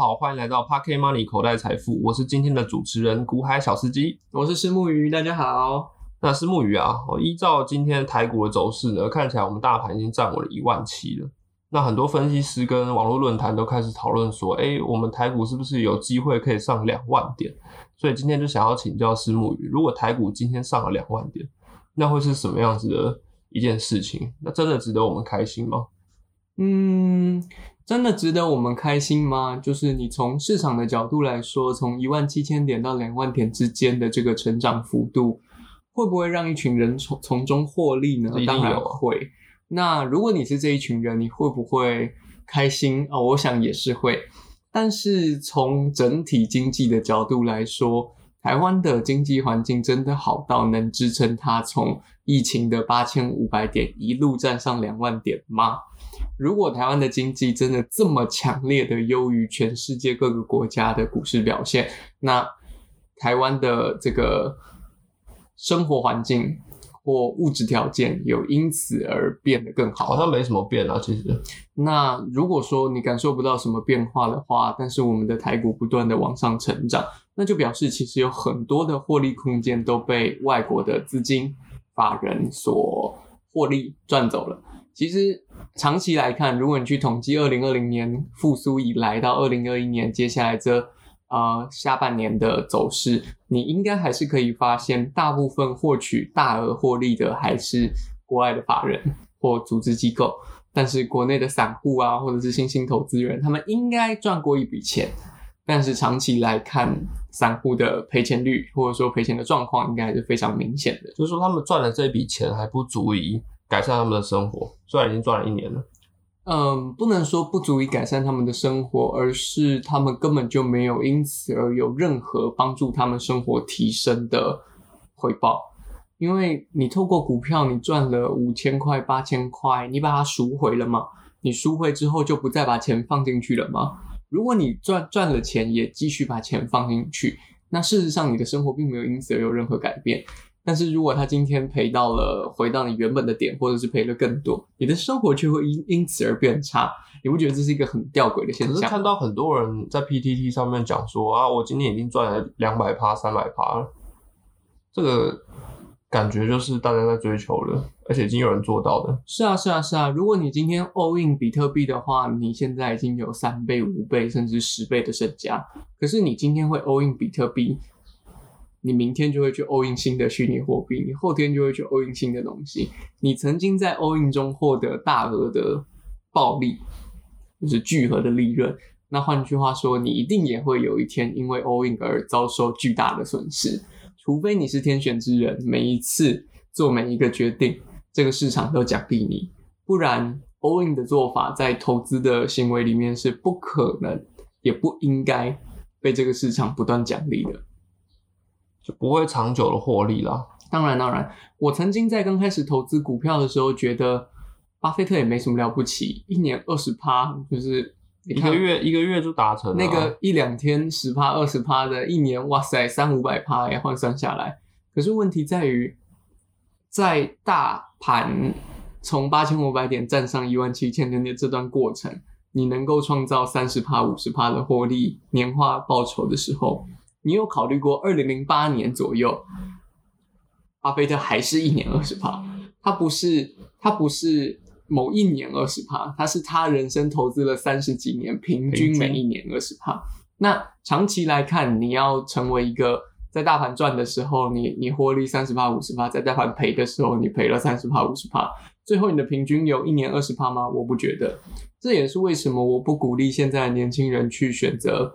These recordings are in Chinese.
好，欢迎来到 Pocket Money 口袋财富，我是今天的主持人古海小司机，我是石木鱼，大家好。那石木鱼啊，我依照今天台股的走势呢，看起来我们大盘已经站稳了一万七了。那很多分析师跟网络论坛都开始讨论说，哎，我们台股是不是有机会可以上两万点？所以今天就想要请教石木鱼，如果台股今天上了两万点，那会是什么样子的一件事情？那真的值得我们开心吗？嗯，真的值得我们开心吗？就是你从市场的角度来说，从一万七千点到两万点之间的这个成长幅度，会不会让一群人从从中获利呢？当然会。那如果你是这一群人，你会不会开心啊？我想也是会。但是从整体经济的角度来说，台湾的经济环境真的好到能支撑它从疫情的八千五百点一路站上两万点吗？如果台湾的经济真的这么强烈的优于全世界各个国家的股市表现，那台湾的这个生活环境或物质条件有因此而变得更好？好像没什么变啊，其实。那如果说你感受不到什么变化的话，但是我们的台股不断的往上成长。那就表示，其实有很多的获利空间都被外国的资金法人所获利赚走了。其实长期来看，如果你去统计二零二零年复苏以来到二零二一年接下来这呃下半年的走势，你应该还是可以发现，大部分获取大额获利的还是国外的法人或组织机构，但是国内的散户啊，或者是新兴投资人，他们应该赚过一笔钱。但是长期来看，散户的赔钱率或者说赔钱的状况，应该还是非常明显的。就是说，他们赚了这笔钱还不足以改善他们的生活，虽然已经赚了一年了。嗯，不能说不足以改善他们的生活，而是他们根本就没有因此而有任何帮助他们生活提升的回报。因为你透过股票，你赚了五千块、八千块，你把它赎回了吗？你赎回之后就不再把钱放进去了吗？如果你赚赚了钱，也继续把钱放进去，那事实上你的生活并没有因此而有任何改变。但是如果他今天赔到了回到你原本的点，或者是赔了更多，你的生活却会因因此而变差。你不觉得这是一个很吊诡的现象？看到很多人在 PTT 上面讲说啊，我今天已经赚了两百趴、三百趴了，这个。感觉就是大家在追求了，而且已经有人做到的。是啊，是啊，是啊。如果你今天 all in 比特币的话，你现在已经有三倍、五倍甚至十倍的身家。可是你今天会 all in 比特币，你明天就会去 all in 新的虚拟货币，你后天就会去 all in 新的东西。你曾经在 all in 中获得大额的暴利，就是巨额的利润。那换句话说，你一定也会有一天因为 all in 而遭受巨大的损失。除非你是天选之人，每一次做每一个决定，这个市场都奖励你，不然 all in 的做法在投资的行为里面是不可能，也不应该被这个市场不断奖励的，就不会长久的获利啦。当然，当然，我曾经在刚开始投资股票的时候，觉得巴菲特也没什么了不起，一年二十趴就是。一个月一个月就达成那个一两天十趴二十趴的，一年哇塞三五百趴哎换算下来，可是问题在于，在大盘从八千五百点站上一万七千点的这段过程，你能够创造三十趴五十趴的获利年化报酬的时候，你有考虑过二零零八年左右，巴菲特还是一年二十趴，他不是他不是。某一年二十趴，他是他人生投资了三十几年，平均每一年二十趴。那长期来看，你要成为一个在大盘赚的时候，你你获利三十趴五十趴，在大盘赔的时候，你赔了三十趴五十趴，最后你的平均有一年二十趴吗？我不觉得。这也是为什么我不鼓励现在的年轻人去选择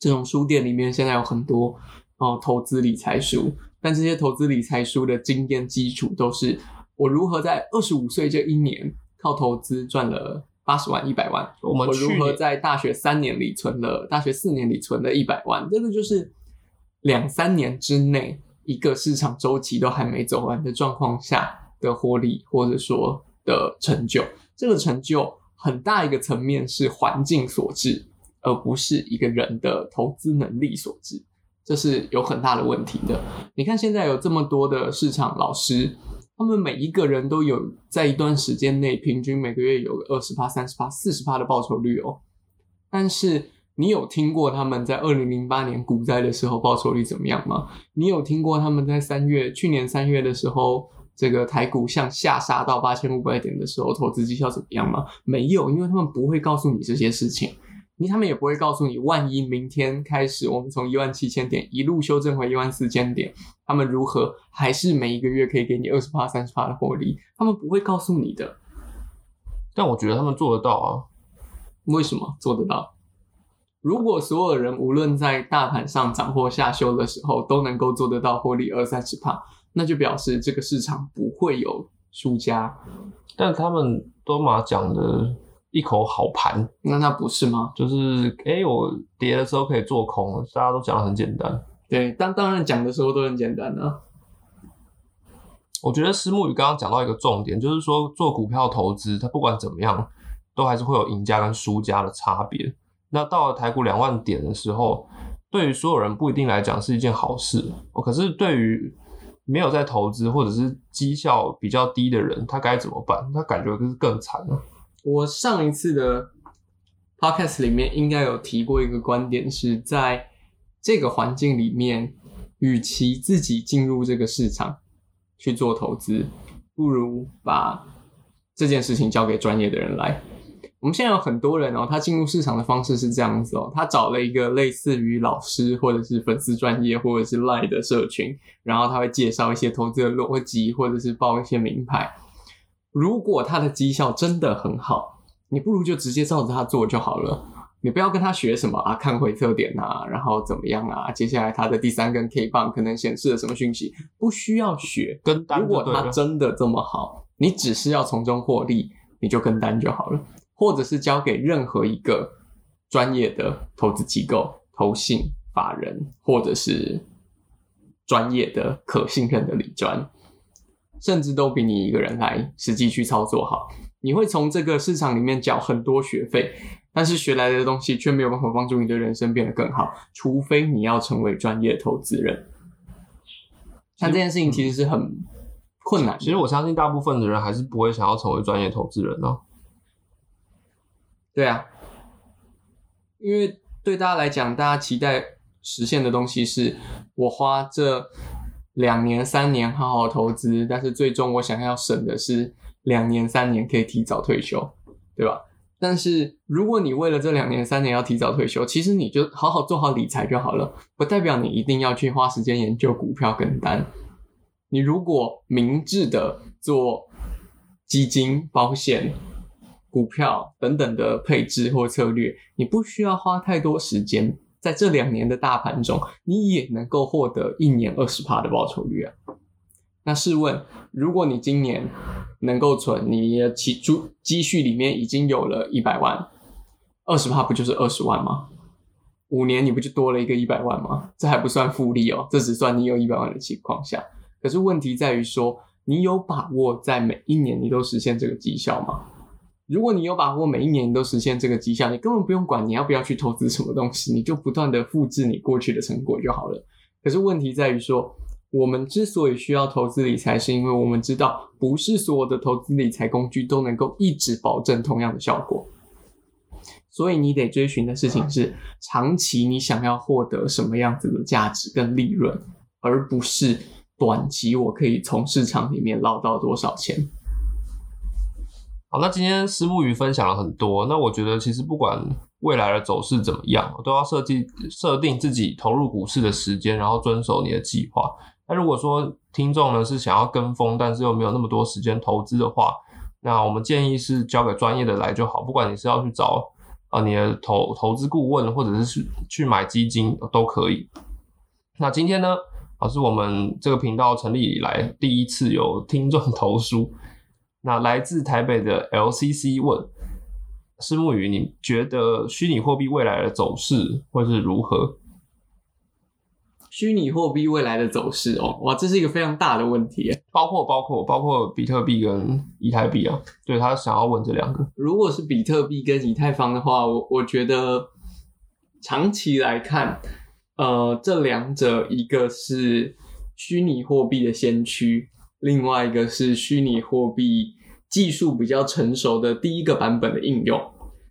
这种书店里面现在有很多哦投资理财书，但这些投资理财书的经验基础都是。我如何在二十五岁这一年靠投资赚了八十万、一百万？我们如何在大学三年里存了，大学四年里存了一百万？这个就是两三年之内一个市场周期都还没走完的状况下的获利，或者说的成就。这个成就很大一个层面是环境所致，而不是一个人的投资能力所致。这是有很大的问题的。你看现在有这么多的市场老师。他们每一个人都有在一段时间内平均每个月有个二十趴、三十趴、四十趴的报酬率哦。但是你有听过他们在二零零八年股灾的时候报酬率怎么样吗？你有听过他们在三月去年三月的时候，这个台股向下杀到八千五百点的时候，投资绩效怎么样吗？没有，因为他们不会告诉你这些事情，你他们也不会告诉你，万一明天开始我们从一万七千点一路修正回一万四千点，他们如何还是每一个月可以给你二十八、三十帕的获利？他们不会告诉你的。但我觉得他们做得到啊。为什么做得到？如果所有人无论在大盘上涨或下修的时候都能够做得到获利二三十帕，那就表示这个市场不会有输家。但他们都嘛讲的一口好盘，那那不是吗？就是哎、我跌的时候可以做空，大家都讲的很简单。对，当当然讲的时候都很简单啊。我觉得石木宇刚刚讲到一个重点，就是说做股票投资，它不管怎么样，都还是会有赢家跟输家的差别。那到了台股两万点的时候，对于所有人不一定来讲是一件好事，哦，可是对于没有在投资或者是绩效比较低的人，他该怎么办？他感觉就是更惨了。我上一次的 podcast 里面应该有提过一个观点，是在这个环境里面，与其自己进入这个市场去做投资，不如把这件事情交给专业的人来。我们现在有很多人哦，他进入市场的方式是这样子哦，他找了一个类似于老师或者是粉丝专业或者是 Line 的社群，然后他会介绍一些投资的逻辑，或者是报一些名牌。如果他的绩效真的很好，你不如就直接照着他做就好了。你不要跟他学什么啊，看回测点啊，然后怎么样啊？接下来他的第三根 K 棒可能显示了什么讯息？不需要学。跟单如果他。真的这么好，你只是要从中获利，你就跟单就好了，或者是交给任何一个专业的投资机构、投信、法人，或者是专业的可信任的理专，甚至都比你一个人来实际去操作好。你会从这个市场里面缴很多学费，但是学来的东西却没有办法帮助你的人生变得更好，除非你要成为专业投资人。但这件事情其实是很困难的。其实我相信大部分的人还是不会想要成为专业投资人哦、对啊，因为对大家来讲，大家期待实现的东西是我花这两年、三年好好投资，但是最终我想要省的是两年、三年可以提早退休，对吧？但是如果你为了这两年、三年要提早退休，其实你就好好做好理财就好了，不代表你一定要去花时间研究股票跟单。你如果明智的做基金、保险、股票等等的配置或策略，你不需要花太多时间。在这两年的大盘中，你也能够获得一年二十趴的报酬率啊。那试问，如果你今年能够存，你的起租积蓄里面已经有了一百万，二十趴不就是二十万吗？五年你不就多了一个一百万吗？这还不算复利哦，这只算你有一百万的情况下。可是问题在于说，你有把握在每一年你都实现这个绩效吗？如果你有把握每一年都实现这个绩效，你根本不用管你要不要去投资什么东西，你就不断的复制你过去的成果就好了。可是问题在于说，我们之所以需要投资理财，是因为我们知道不是所有的投资理财工具都能够一直保证同样的效果。所以你得追寻的事情是长期你想要获得什么样子的价值跟利润，而不是短期我可以从市场里面捞到多少钱。那今天石木鱼分享了很多，那我觉得其实不管未来的走势怎么样，都要设计设定自己投入股市的时间，然后遵守你的计划。那如果说听众呢是想要跟风，但是又没有那么多时间投资的话，那我们建议是交给专业的来就好。不管你是要去找啊、你的投投资顾问，或者是去去买基金都可以。那今天呢，啊是我们这个频道成立以来第一次有听众 投书。那来自台北的 LCC 问石木鱼，你觉得虚拟货币未来的走势会是如何？虚拟货币未来的走势哦，哇，这是一个非常大的问题。包括包括包括比特币跟以太币啊？对他想要问这两个，如果是比特币跟以太坊的话，我我觉得长期来看，呃，这两者一个是虚拟货币的先驱，另外一个是虚拟货币技术比较成熟的第一个版本的应用，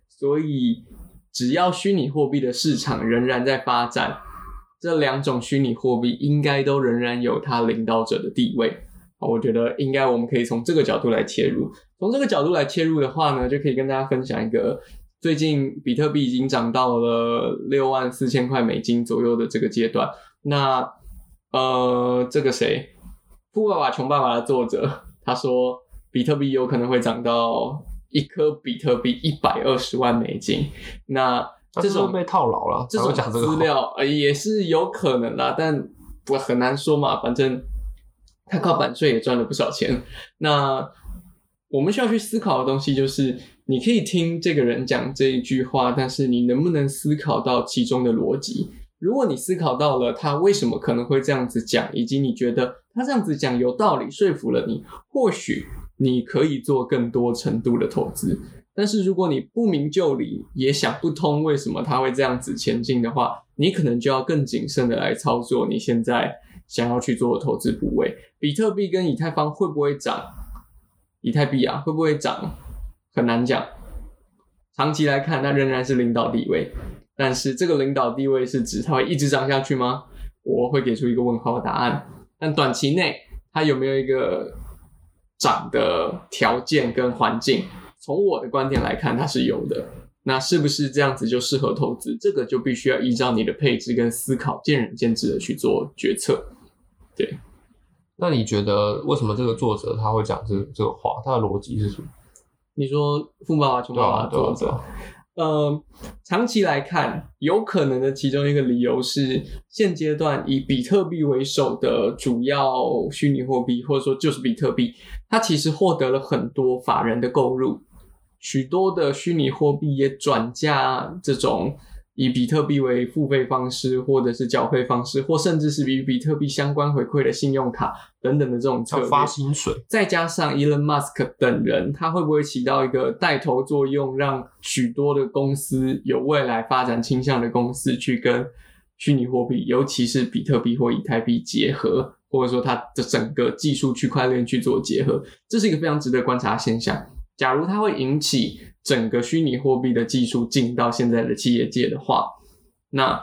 所以只要虚拟货币的市场仍然在发展，这两种虚拟货币应该都仍然有它领导者的地位。我觉得应该我们可以从这个角度来切入。从这个角度来切入的话呢，就可以跟大家分享一个最近比特币已经涨到了六万四千块美金左右的这个阶段。那呃，这个谁，《富爸爸穷爸爸》的作者他说，比特币有可能会涨到一颗比特币一百二十万美金。那这种被套牢了，这种资料呃也是有可能啦，但我很难说嘛，反正。他靠版税也赚了不少钱。那我们需要去思考的东西就是，你可以听这个人讲这一句话，但是你能不能思考到其中的逻辑？如果你思考到了他为什么可能会这样子讲，以及你觉得他这样子讲有道理，说服了你，或许你可以做更多程度的投资。但是如果你不明就里，也想不通为什么它会这样子前进的话，你可能就要更谨慎的来操作你现在想要去做的投资部位。比特币跟以太坊会不会涨？以太币啊，会不会涨？很难讲。长期来看，它仍然是领导地位。但是这个领导地位是指它会一直涨下去吗？我会给出一个问号的答案。但短期内它有没有一个涨的条件跟环境？从我的观点来看，它是有的。那是不是这样子就适合投资？这个就必须要依照你的配置跟思考，见仁见智的去做决策。对。那你觉得为什么这个作者他会讲这这个话？他的逻辑是什么？你说富爸爸穷爸爸作者，呃，长期来看，有可能的其中一个理由是，现阶段以比特币为首的主要虚拟货币，或者说就是比特币，它其实获得了很多法人的购入，许多的虚拟货币也转嫁这种。以比特币为付费方式，或者是缴费方式，或甚至是与比特币相关回馈的信用卡等等的这种策略，发薪水，再加上 Elon Musk 等人，他会不会起到一个带头作用，让许多的公司有未来发展倾向的公司去跟虚拟货币，尤其是比特币或以太币结合，或者说它的整个技术区块链去做结合，这是一个非常值得观察的现象。假如它会引起整个虚拟货币的技术进到现在的企业界的话，那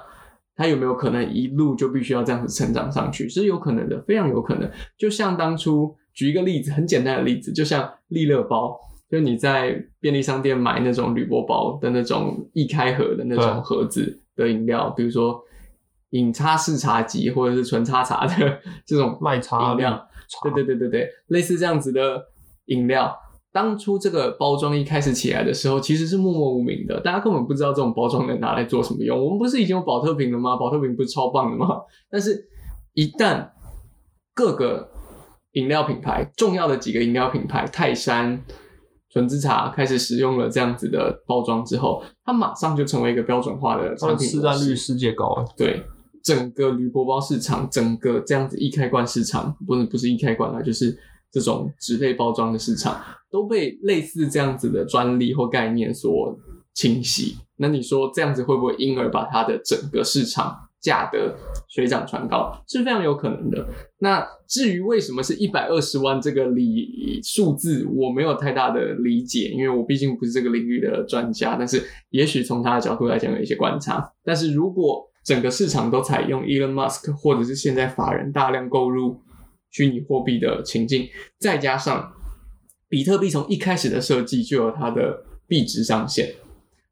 它有没有可能一路就必须要这样子成长上去？是有可能的，非常有可能。就像当初举一个例子，很简单的例子，就像利乐包，就你在便利商店买那种铝箔包的那种易开盒的那种盒子的饮料，比如说饮茶式茶几或者是纯茶茶的这种卖茶饮料，对对对对对，类似这样子的饮料。当初这个包装一开始起来的时候，其实是默默无名的，大家根本不知道这种包装能拿来做什么用。我们不是已经有保特瓶了吗？保特瓶不是超棒的吗？但是，一旦各个饮料品牌重要的几个饮料品牌，泰山、纯之茶开始使用了这样子的包装之后，它马上就成为一个标准化的产品。市占率世界高啊。对，整个铝箔包市场，整个这样子易开罐市场，不是不是易开罐啊，就是。这种纸类包装的市场都被类似这样子的专利或概念所侵袭。那你说这样子会不会因而把它的整个市场价的水涨船高？是非常有可能的。那至于为什么是一百二十万这个理数字，我没有太大的理解，因为我毕竟不是这个领域的专家。但是也许从他的角度来讲有一些观察。但是如果整个市场都采用 Elon Musk 或者是现在法人大量购入。虚拟货币的情境，再加上比特币从一开始的设计就有它的币值上限，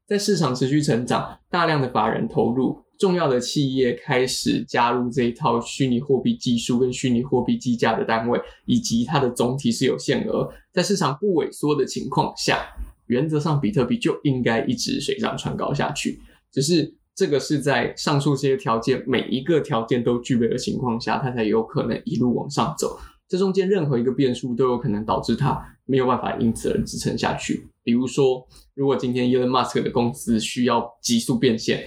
在市场持续成长，大量的法人投入，重要的企业开始加入这一套虚拟货币技术跟虚拟货币计价的单位，以及它的总体是有限额，在市场不萎缩的情况下，原则上比特币就应该一直水涨船高下去，只是。这个是在上述这些条件每一个条件都具备的情况下，它才有可能一路往上走。这中间任何一个变数都有可能导致它没有办法因此而支撑下去。比如说，如果今天 Elon Musk 的公司需要急速变现，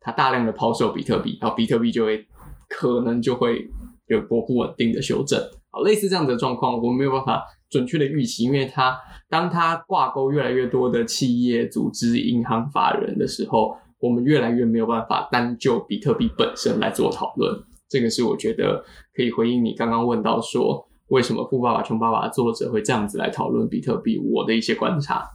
它大量的抛售比特币，然后比特币就会可能就会有波不稳定的修正。好，类似这样的状况，我们没有办法准确的预期，因为它当它挂钩越来越多的企业、组织、银行、法人的时候。我们越来越没有办法单就比特币本身来做讨论，这个是我觉得可以回应你刚刚问到说为什么《富爸爸穷爸爸》的作者会这样子来讨论比特币，我的一些观察。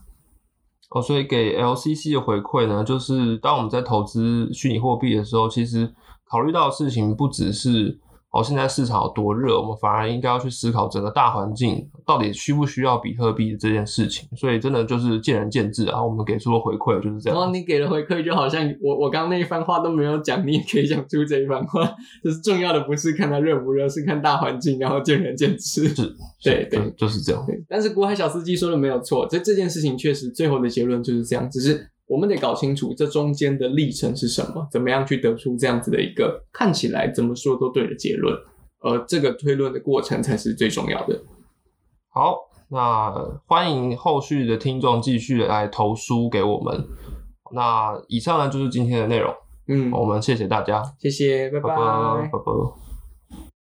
哦，所以给 LCC 的回馈呢，就是当我们在投资虚拟货币的时候，其实考虑到的事情不只是。哦，现在市场有多热，我们反而应该要去思考整个大环境到底需不需要比特币这件事情。所以真的就是见仁见智啊。我们给出的回馈就是这样。然后你给了回馈，就好像我我刚刚那一番话都没有讲，你也可以讲出这一番话。就是重要的不是看它热不热，是看大环境，然后见仁见智。是，对对，就是这样。但是国海小司机说的没有错，这这件事情确实最后的结论就是这样，只是。我们得搞清楚这中间的历程是什么，怎么样去得出这样子的一个看起来怎么说都对的结论，而这个推论的过程才是最重要的。好，那欢迎后续的听众继续来投书给我们。那以上呢就是今天的内容，嗯，我们谢谢大家，谢谢，拜拜，拜拜。